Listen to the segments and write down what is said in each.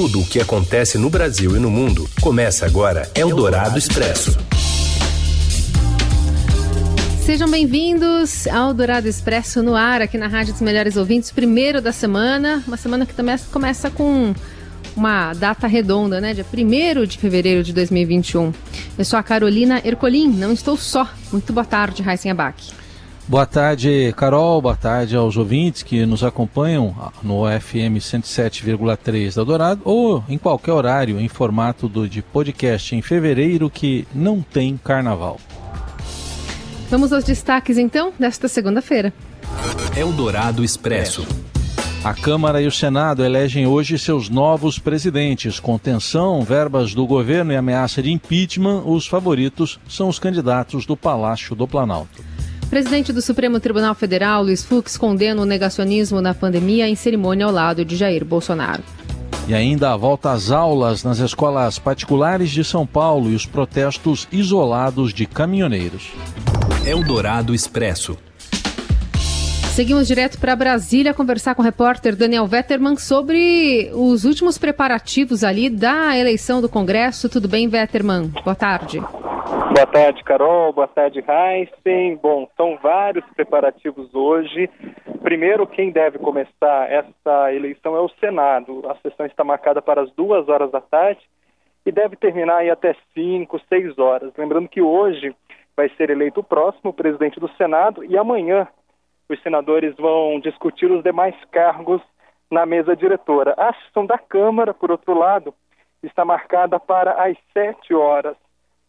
tudo o que acontece no Brasil e no mundo, começa agora Eldorado Expresso. Sejam bem-vindos ao Dourado Expresso no ar, aqui na Rádio dos Melhores Ouvintes, primeiro da semana, uma semana que também começa com uma data redonda, né? Dia 1 de fevereiro de 2021. Eu sou a Carolina Ercolim, não estou só. Muito boa tarde, Raíssen Abac. Boa tarde, Carol. Boa tarde aos ouvintes que nos acompanham no FM 107,3 da Dourado ou em qualquer horário em formato do, de podcast em fevereiro que não tem carnaval. Vamos aos destaques então desta segunda-feira. Eldorado Expresso. A Câmara e o Senado elegem hoje seus novos presidentes. Com tensão, verbas do governo e ameaça de impeachment, os favoritos são os candidatos do Palácio do Planalto. Presidente do Supremo Tribunal Federal, Luiz Fux, condena o negacionismo na pandemia em cerimônia ao lado de Jair Bolsonaro. E ainda a volta às aulas nas escolas particulares de São Paulo e os protestos isolados de caminhoneiros. Eldorado Expresso. Seguimos direto para Brasília conversar com o repórter Daniel Vetterman sobre os últimos preparativos ali da eleição do Congresso. Tudo bem, Vetterman? Boa tarde. Boa tarde, Carol. Boa tarde, Heisen. Bom, são vários preparativos hoje. Primeiro, quem deve começar essa eleição é o Senado. A sessão está marcada para as duas horas da tarde e deve terminar aí até cinco, seis horas. Lembrando que hoje vai ser eleito o próximo presidente do Senado e amanhã os senadores vão discutir os demais cargos na mesa diretora. A sessão da Câmara, por outro lado, está marcada para as sete horas.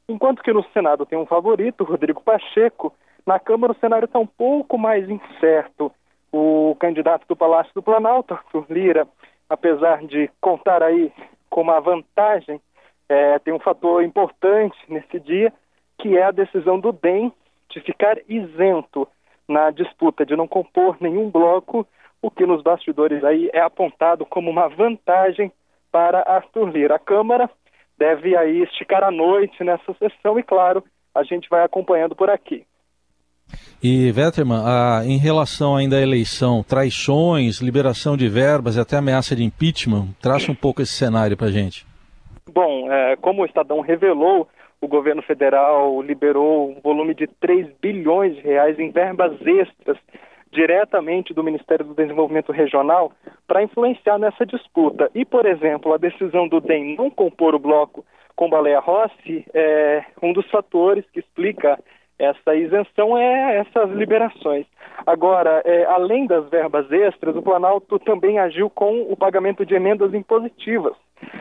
Enquanto que no Senado tem um favorito, Rodrigo Pacheco, na Câmara o cenário está um pouco mais incerto. O candidato do Palácio do Planalto, Arthur Lira, apesar de contar aí com uma vantagem, é, tem um fator importante nesse dia, que é a decisão do DEM de ficar isento na disputa, de não compor nenhum bloco, o que nos bastidores aí é apontado como uma vantagem para Arthur Lira. A Câmara deve aí esticar a noite nessa sessão e, claro, a gente vai acompanhando por aqui. E, Vetterman, a, em relação ainda à eleição, traições, liberação de verbas e até ameaça de impeachment, traça um pouco esse cenário para a gente. Bom, é, como o Estadão revelou, o governo federal liberou um volume de 3 bilhões de reais em verbas extras diretamente do Ministério do Desenvolvimento Regional para influenciar nessa disputa. E, por exemplo, a decisão do DEM não compor o bloco com Baleia Rossi é um dos fatores que explica essa isenção é essas liberações. Agora, é, além das verbas extras, o Planalto também agiu com o pagamento de emendas impositivas,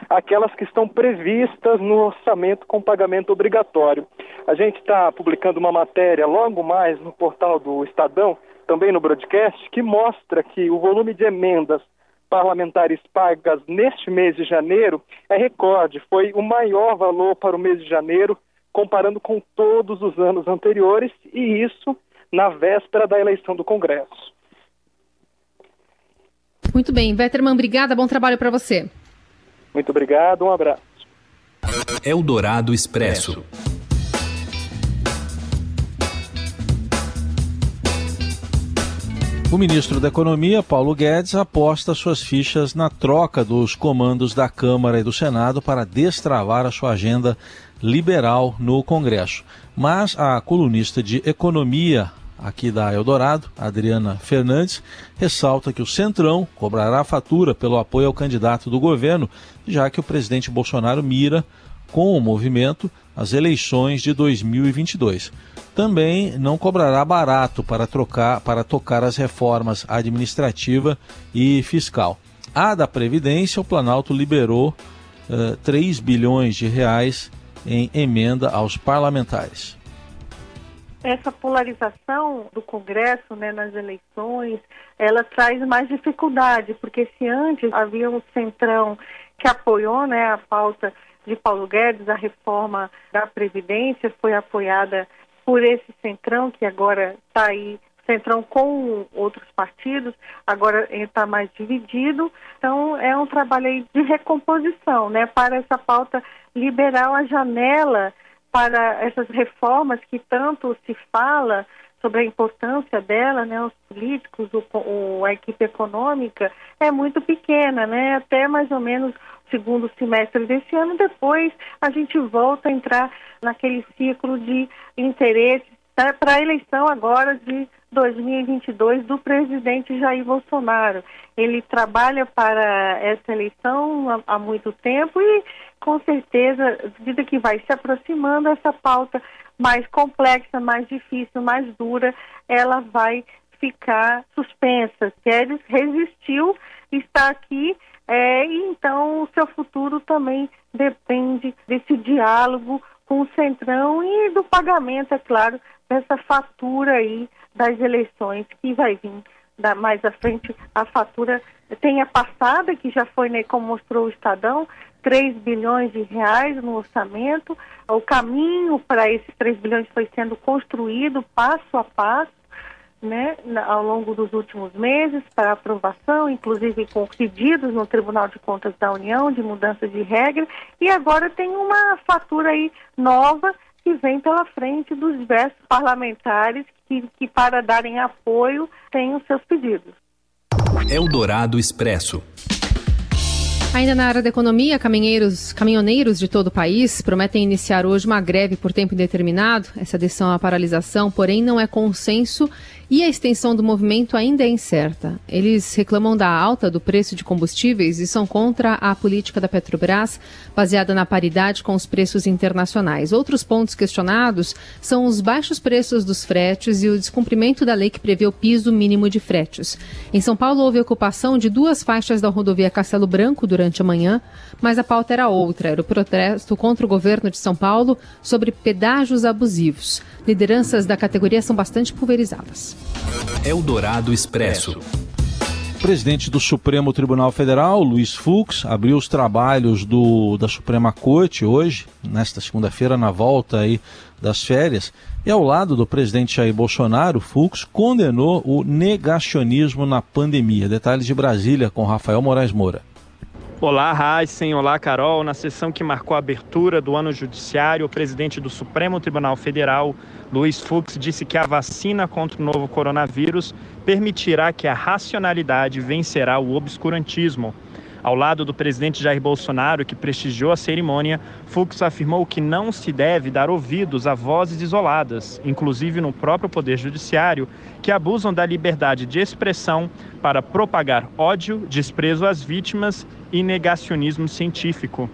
aquelas que estão previstas no orçamento com pagamento obrigatório. A gente está publicando uma matéria logo mais no portal do Estadão, também no broadcast, que mostra que o volume de emendas parlamentares pagas neste mês de janeiro é recorde, foi o maior valor para o mês de janeiro comparando com todos os anos anteriores, e isso na véspera da eleição do Congresso. Muito bem, Vetterman, obrigada, bom trabalho para você. Muito obrigado, um abraço. Eldorado Expresso. O ministro da Economia, Paulo Guedes, aposta suas fichas na troca dos comandos da Câmara e do Senado para destravar a sua agenda liberal no Congresso. Mas a colunista de economia aqui da Eldorado, Adriana Fernandes, ressalta que o Centrão cobrará fatura pelo apoio ao candidato do governo, já que o presidente Bolsonaro mira com o movimento as eleições de 2022. Também não cobrará barato para trocar para tocar as reformas administrativa e fiscal. A da Previdência, o Planalto liberou uh, eh, 3 bilhões de reais em emenda aos parlamentares. Essa polarização do Congresso né, nas eleições, ela traz mais dificuldade, porque se antes havia um centrão que apoiou né, a pauta de Paulo Guedes, a reforma da Previdência foi apoiada por esse centrão que agora está aí Centrão com outros partidos, agora está mais dividido. Então, é um trabalho de recomposição, né, para essa pauta liberar a janela para essas reformas que tanto se fala sobre a importância dela, né, os políticos, o, o, a equipe econômica, é muito pequena, né, até mais ou menos segundo semestre desse ano. Depois a gente volta a entrar naquele ciclo de interesse para a eleição agora de 2022 do presidente Jair Bolsonaro. Ele trabalha para essa eleição há, há muito tempo e, com certeza, à medida que vai se aproximando, essa pauta mais complexa, mais difícil, mais dura, ela vai ficar suspensa. Queres resistiu, está aqui, é, então o seu futuro também depende desse diálogo com o Centrão e do pagamento, é claro, dessa fatura aí das eleições que vai vir da, mais à frente. A fatura tem a passada, que já foi, né, como mostrou o Estadão, 3 bilhões de reais no orçamento. O caminho para esses 3 bilhões foi sendo construído passo a passo né, ao longo dos últimos meses para aprovação, inclusive com pedidos no Tribunal de Contas da União de mudança de regra, e agora tem uma fatura aí nova que vem pela frente dos diversos parlamentares que, que para darem apoio têm os seus pedidos. Eldorado Expresso. Ainda na área da economia, caminhoneiros, caminhoneiros de todo o país prometem iniciar hoje uma greve por tempo indeterminado. Essa decisão à paralisação, porém, não é consenso e a extensão do movimento ainda é incerta. Eles reclamam da alta do preço de combustíveis e são contra a política da Petrobras, baseada na paridade com os preços internacionais. Outros pontos questionados são os baixos preços dos fretes e o descumprimento da lei que prevê o piso mínimo de fretes. Em São Paulo, houve ocupação de duas faixas da rodovia Castelo Branco durante a manhã, mas a pauta era outra: era o protesto contra o governo de São Paulo sobre pedágios abusivos. Lideranças da categoria são bastante pulverizadas. Eldorado Expresso. O presidente do Supremo Tribunal Federal, Luiz Fux, abriu os trabalhos do, da Suprema Corte hoje, nesta segunda-feira, na volta aí das férias. E ao lado do presidente Jair Bolsonaro, Fux condenou o negacionismo na pandemia. Detalhes de Brasília com Rafael Moraes Moura. Olá, Heisen. Olá, Carol. Na sessão que marcou a abertura do ano judiciário, o presidente do Supremo Tribunal Federal, Luiz Fux, disse que a vacina contra o novo coronavírus permitirá que a racionalidade vencerá o obscurantismo. Ao lado do presidente Jair Bolsonaro, que prestigiou a cerimônia, Fux afirmou que não se deve dar ouvidos a vozes isoladas, inclusive no próprio Poder Judiciário, que abusam da liberdade de expressão para propagar ódio, desprezo às vítimas e negacionismo científico.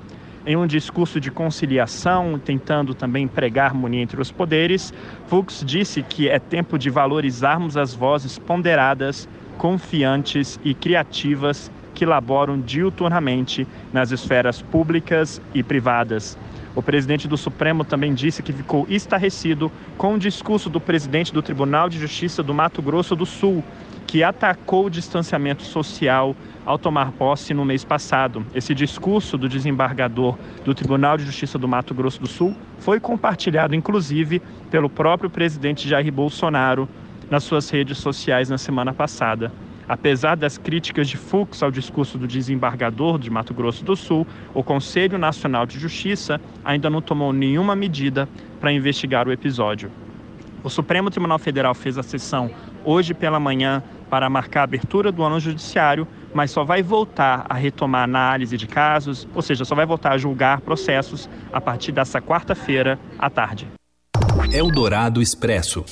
Em um discurso de conciliação, tentando também pregar harmonia entre os poderes, Fux disse que é tempo de valorizarmos as vozes ponderadas, confiantes e criativas que laboram diuturnamente nas esferas públicas e privadas. O presidente do Supremo também disse que ficou estarrecido com o discurso do presidente do Tribunal de Justiça do Mato Grosso do Sul, que atacou o distanciamento social ao tomar posse no mês passado. Esse discurso do desembargador do Tribunal de Justiça do Mato Grosso do Sul foi compartilhado, inclusive, pelo próprio presidente Jair Bolsonaro nas suas redes sociais na semana passada. Apesar das críticas de Fux ao discurso do desembargador de Mato Grosso do Sul, o Conselho Nacional de Justiça ainda não tomou nenhuma medida para investigar o episódio. O Supremo Tribunal Federal fez a sessão hoje pela manhã para marcar a abertura do ano judiciário, mas só vai voltar a retomar análise de casos, ou seja, só vai voltar a julgar processos a partir dessa quarta-feira à tarde. Eldorado Expresso.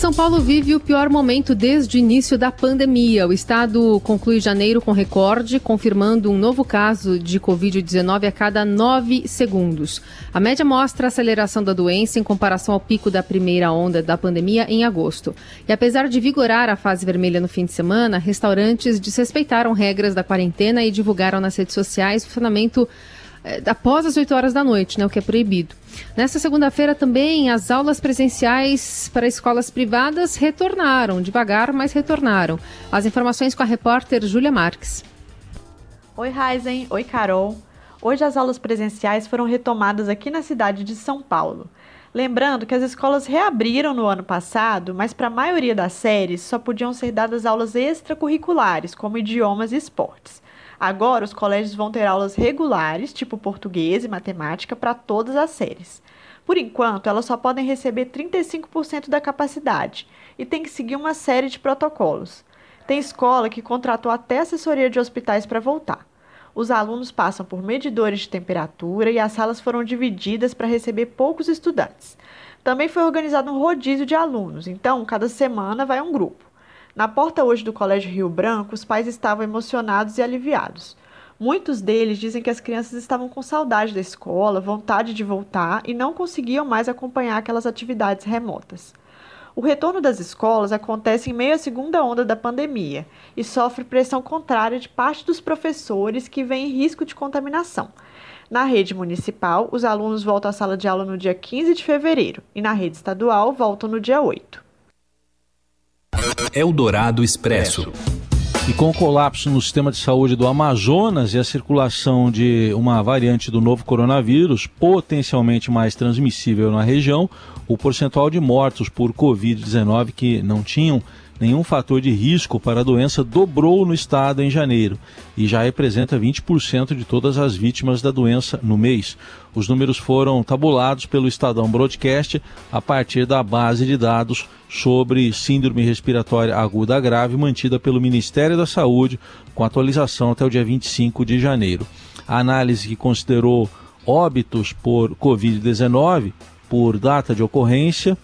São Paulo vive o pior momento desde o início da pandemia. O estado conclui janeiro com recorde, confirmando um novo caso de Covid-19 a cada nove segundos. A média mostra a aceleração da doença em comparação ao pico da primeira onda da pandemia em agosto. E apesar de vigorar a fase vermelha no fim de semana, restaurantes desrespeitaram regras da quarentena e divulgaram nas redes sociais o funcionamento após as 8 horas da noite, né, o que é proibido. Nesta segunda-feira também as aulas presenciais para escolas privadas retornaram, devagar, mas retornaram. As informações com a repórter Júlia Marques. Oi, Raizen. Oi, Carol. Hoje as aulas presenciais foram retomadas aqui na cidade de São Paulo. Lembrando que as escolas reabriram no ano passado, mas para a maioria das séries só podiam ser dadas aulas extracurriculares, como idiomas e esportes. Agora, os colégios vão ter aulas regulares, tipo português e matemática, para todas as séries. Por enquanto, elas só podem receber 35% da capacidade e tem que seguir uma série de protocolos. Tem escola que contratou até assessoria de hospitais para voltar. Os alunos passam por medidores de temperatura e as salas foram divididas para receber poucos estudantes. Também foi organizado um rodízio de alunos, então cada semana vai um grupo. Na porta hoje do Colégio Rio Branco, os pais estavam emocionados e aliviados. Muitos deles dizem que as crianças estavam com saudade da escola, vontade de voltar e não conseguiam mais acompanhar aquelas atividades remotas. O retorno das escolas acontece em meio à segunda onda da pandemia e sofre pressão contrária de parte dos professores que veem risco de contaminação. Na rede municipal, os alunos voltam à sala de aula no dia 15 de fevereiro e na rede estadual voltam no dia 8. Eldorado Expresso. E com o colapso no sistema de saúde do Amazonas e a circulação de uma variante do novo coronavírus, potencialmente mais transmissível na região, o percentual de mortos por Covid-19 que não tinham nenhum fator de risco para a doença dobrou no estado em janeiro e já representa 20% de todas as vítimas da doença no mês. Os números foram tabulados pelo Estadão Broadcast a partir da base de dados sobre síndrome respiratória aguda grave mantida pelo Ministério da Saúde, com atualização até o dia 25 de janeiro. A análise que considerou óbitos por Covid-19 por data de ocorrência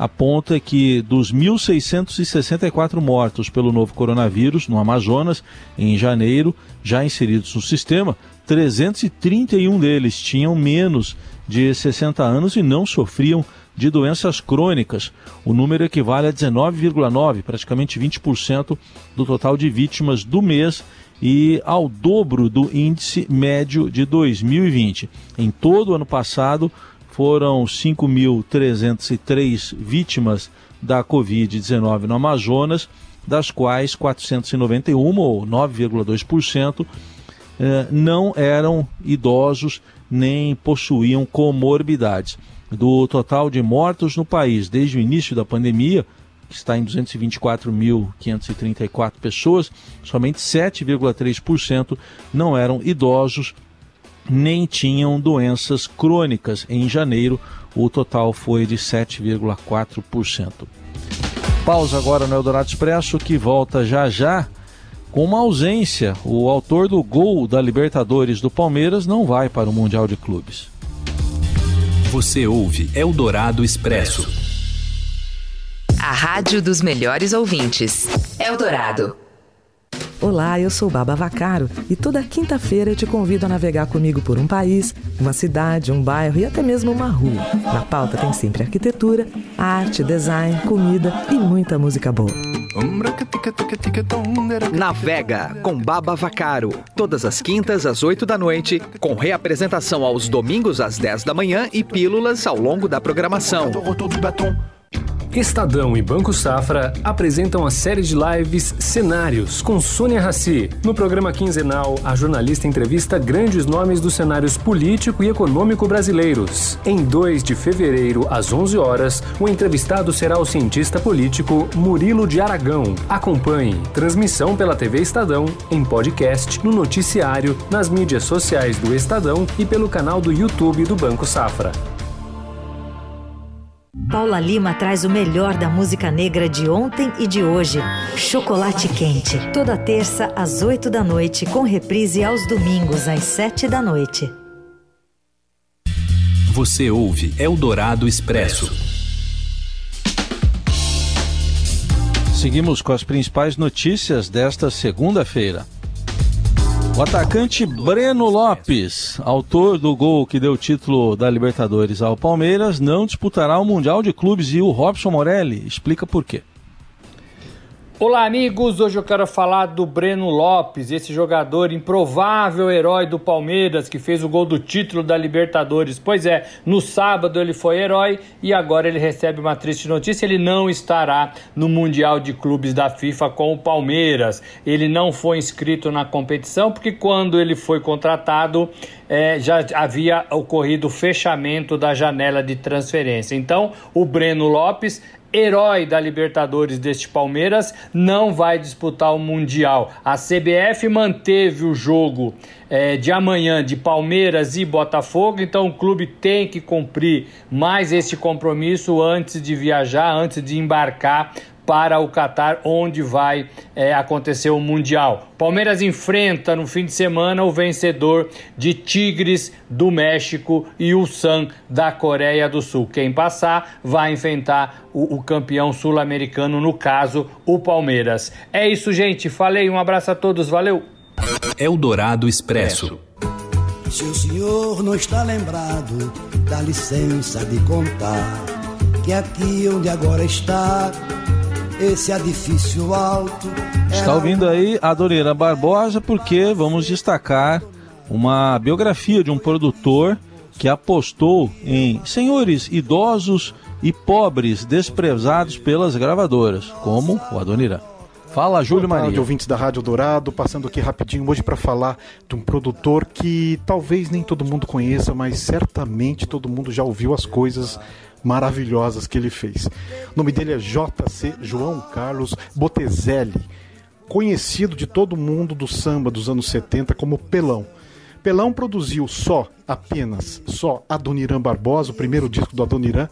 aponta que dos 1.664 mortos pelo novo coronavírus no Amazonas em janeiro, já inseridos no sistema, 331 deles tinham menos de 60 anos e não sofriam de doenças crônicas. O número equivale a 19,9, praticamente 20% do total de vítimas do mês e ao dobro do índice médio de 2020. Em todo o ano passado, foram 5.303 vítimas da Covid-19 no Amazonas, das quais 491, ou 9,2%, eh, não eram idosos nem possuíam comorbidades. Do total de mortos no país desde o início da pandemia, que está em 224.534 pessoas, somente 7,3% não eram idosos nem tinham doenças crônicas. Em janeiro, o total foi de 7,4%. Pausa agora no Eldorado Expresso, que volta já já com uma ausência. O autor do gol da Libertadores do Palmeiras não vai para o Mundial de Clubes. Você ouve Eldorado Expresso. A rádio dos melhores ouvintes. Eldorado. Olá, eu sou Baba Vacaro e toda quinta-feira eu te convido a navegar comigo por um país, uma cidade, um bairro e até mesmo uma rua. Na pauta tem sempre arquitetura, arte, design, comida e muita música boa. Navega com Baba Vacaro, todas as quintas às 8 da noite, com reapresentação aos domingos às 10 da manhã e pílulas ao longo da programação. Estadão e Banco Safra apresentam a série de lives Cenários com Sônia Rassi. No programa quinzenal, a jornalista entrevista grandes nomes dos cenários político e econômico brasileiros. Em 2 de fevereiro, às 11 horas, o entrevistado será o cientista político Murilo de Aragão. Acompanhe transmissão pela TV Estadão, em podcast, no noticiário, nas mídias sociais do Estadão e pelo canal do YouTube do Banco Safra. Paula Lima traz o melhor da música negra de ontem e de hoje. Chocolate Quente. Toda terça às 8 da noite, com reprise aos domingos às 7 da noite. Você ouve Eldorado Expresso. Seguimos com as principais notícias desta segunda-feira. O atacante Breno Lopes, autor do gol que deu o título da Libertadores ao Palmeiras, não disputará o Mundial de Clubes e o Robson Morelli explica por quê. Olá, amigos! Hoje eu quero falar do Breno Lopes, esse jogador improvável herói do Palmeiras que fez o gol do título da Libertadores. Pois é, no sábado ele foi herói e agora ele recebe uma triste notícia: ele não estará no Mundial de Clubes da FIFA com o Palmeiras. Ele não foi inscrito na competição porque quando ele foi contratado é, já havia ocorrido o fechamento da janela de transferência. Então, o Breno Lopes herói da Libertadores deste Palmeiras, não vai disputar o Mundial. A CBF manteve o jogo é, de amanhã de Palmeiras e Botafogo, então o clube tem que cumprir mais este compromisso antes de viajar, antes de embarcar para o Catar, onde vai é, acontecer o Mundial. Palmeiras enfrenta no fim de semana o vencedor de Tigres do México e o San da Coreia do Sul. Quem passar vai enfrentar o, o campeão sul-americano, no caso, o Palmeiras. É isso, gente. Falei, um abraço a todos, valeu! Eldorado Expresso. Se o senhor não está lembrado, dá licença de contar que aqui onde agora está, esse edifício alto. Está ouvindo aí a Doreira Barbosa porque vamos destacar uma biografia de um produtor que apostou em senhores idosos e pobres desprezados pelas gravadoras, como o Adoniran. Fala, Júlio Boa tarde, Maria. ouvintes da Rádio Dourado, passando aqui rapidinho hoje para falar de um produtor que talvez nem todo mundo conheça, mas certamente todo mundo já ouviu as coisas maravilhosas que ele fez. O nome dele é JC João Carlos Botezelli, conhecido de todo mundo do samba dos anos 70 como Pelão. Pelão produziu só, apenas, só Adoniran Barbosa, o primeiro disco do Adoniran,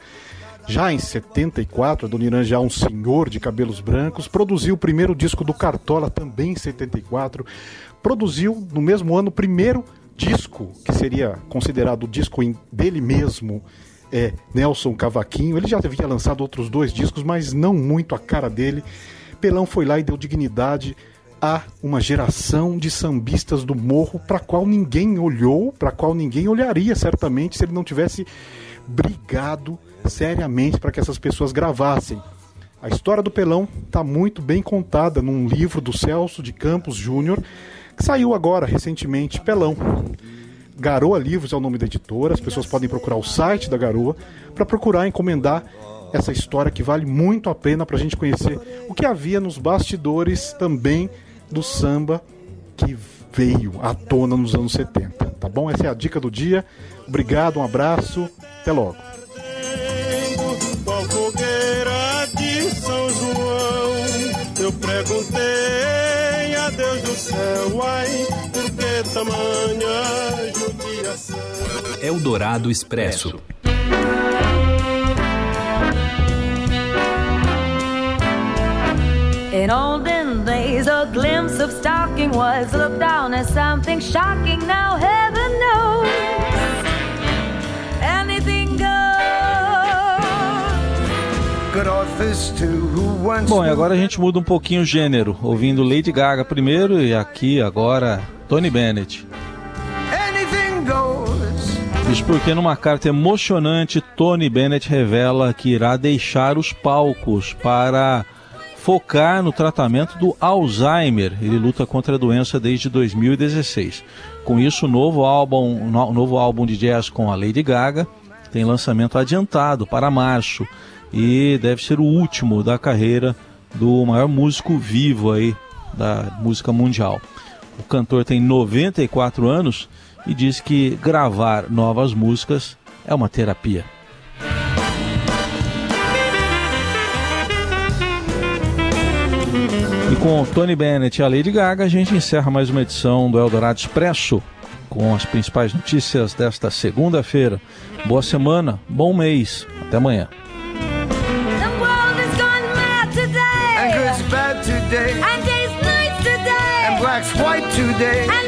já em 74, Adoniran já um senhor de cabelos brancos, produziu o primeiro disco do Cartola também em 74, produziu no mesmo ano o primeiro disco, que seria considerado o disco dele mesmo, é Nelson Cavaquinho. Ele já havia lançado outros dois discos, mas não muito a cara dele. Pelão foi lá e deu dignidade a uma geração de sambistas do morro para qual ninguém olhou, para qual ninguém olharia certamente se ele não tivesse brigado seriamente para que essas pessoas gravassem. A história do Pelão está muito bem contada num livro do Celso de Campos Júnior, que saiu agora recentemente, Pelão. Garoa Livros é o nome da editora, as pessoas podem procurar o site da Garoa para procurar encomendar essa história que vale muito a pena para a gente conhecer o que havia nos bastidores também do samba que veio à tona nos anos 70. Tá bom? Essa é a dica do dia. Obrigado, um abraço, até logo. Eu perguntei a Deus do céu, ai, por que tamanha judiação? Eldorado Expresso. Glimpse of stocking was looked down as something shocking. Now, heaven knows, anything Bom, e agora a gente muda um pouquinho o gênero, ouvindo Lady Gaga primeiro e aqui agora Tony Bennett. Isso porque numa carta emocionante, Tony Bennett revela que irá deixar os palcos para focar no tratamento do Alzheimer. Ele luta contra a doença desde 2016. Com isso, o novo álbum, o novo álbum de jazz com a Lady Gaga tem lançamento adiantado para março e deve ser o último da carreira do maior músico vivo aí da música mundial. O cantor tem 94 anos e diz que gravar novas músicas é uma terapia. Com Tony Bennett e a Lady Gaga, a gente encerra mais uma edição do Eldorado Expresso com as principais notícias desta segunda-feira. Boa semana, bom mês, até amanhã. today. And days nights today. And black's white today. And